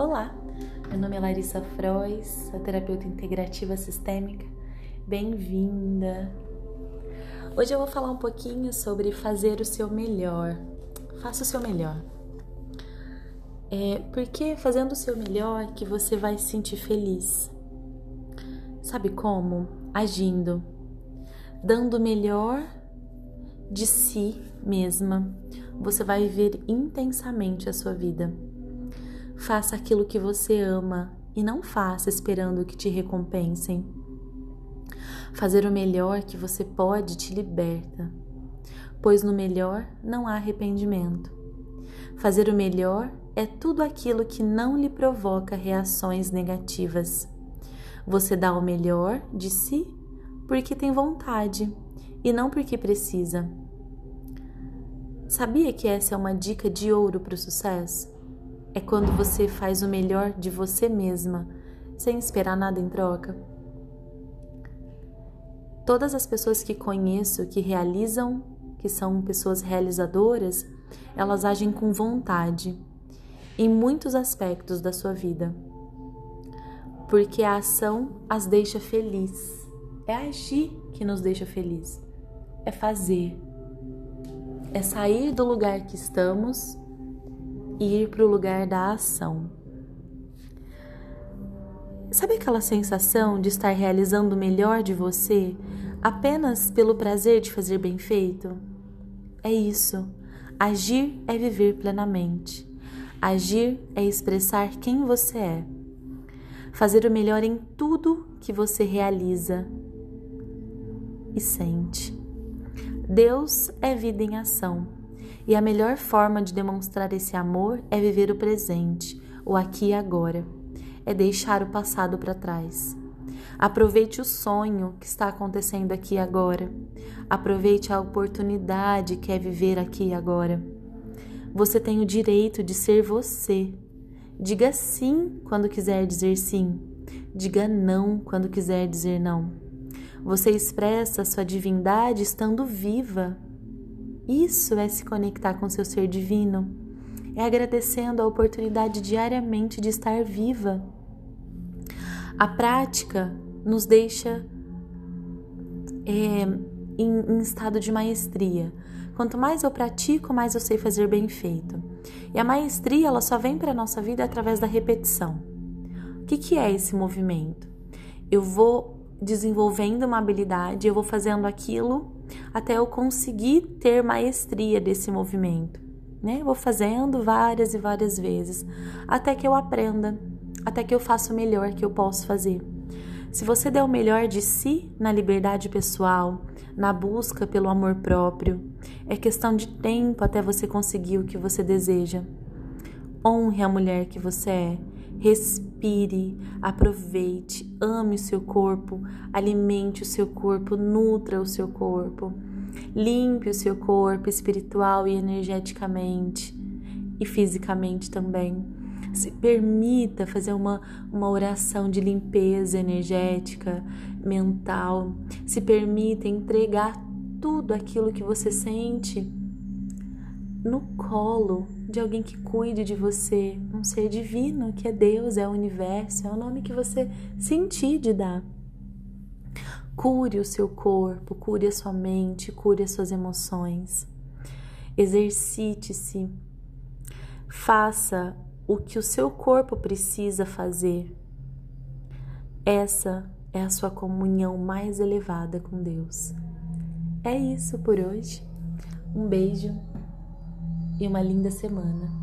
Olá, meu nome é Larissa Frois, a terapeuta integrativa sistêmica. Bem-vinda! Hoje eu vou falar um pouquinho sobre fazer o seu melhor. Faça o seu melhor. É porque fazendo o seu melhor que você vai se sentir feliz. Sabe como? Agindo, dando o melhor de si mesma. Você vai viver intensamente a sua vida. Faça aquilo que você ama e não faça esperando que te recompensem. Fazer o melhor que você pode te liberta, pois no melhor não há arrependimento. Fazer o melhor é tudo aquilo que não lhe provoca reações negativas. Você dá o melhor de si porque tem vontade e não porque precisa. Sabia que essa é uma dica de ouro para o sucesso? É quando você faz o melhor de você mesma, sem esperar nada em troca. Todas as pessoas que conheço que realizam, que são pessoas realizadoras, elas agem com vontade em muitos aspectos da sua vida. Porque a ação as deixa feliz. É agir que nos deixa feliz. É fazer. É sair do lugar que estamos ir para o lugar da ação. Sabe aquela sensação de estar realizando o melhor de você apenas pelo prazer de fazer bem feito? É isso. Agir é viver plenamente. Agir é expressar quem você é. Fazer o melhor em tudo que você realiza e sente. Deus é vida em ação. E a melhor forma de demonstrar esse amor é viver o presente, o aqui e agora. É deixar o passado para trás. Aproveite o sonho que está acontecendo aqui e agora. Aproveite a oportunidade que é viver aqui e agora. Você tem o direito de ser você. Diga sim quando quiser dizer sim. Diga não quando quiser dizer não. Você expressa sua divindade estando viva isso é se conectar com seu ser divino. É agradecendo a oportunidade diariamente de estar viva. A prática nos deixa é, em, em estado de maestria. Quanto mais eu pratico, mais eu sei fazer bem feito. E a maestria ela só vem para a nossa vida através da repetição. O que, que é esse movimento? Eu vou desenvolvendo uma habilidade, eu vou fazendo aquilo até eu conseguir ter maestria desse movimento. Né? Eu vou fazendo várias e várias vezes até que eu aprenda, até que eu faça o melhor que eu posso fazer. Se você der o melhor de si na liberdade pessoal, na busca pelo amor próprio, é questão de tempo até você conseguir o que você deseja. Honre a mulher que você é Respire, aproveite, ame o seu corpo, alimente o seu corpo, nutra o seu corpo, limpe o seu corpo espiritual e energeticamente e fisicamente também. Se permita fazer uma, uma oração de limpeza energética, mental. Se permita entregar tudo aquilo que você sente no colo de alguém que cuide de você, um ser divino que é Deus, é o universo, é o nome que você sentir de dar. Cure o seu corpo, cure a sua mente, cure as suas emoções. Exercite-se. Faça o que o seu corpo precisa fazer. Essa é a sua comunhão mais elevada com Deus. É isso por hoje. Um beijo e uma linda semana.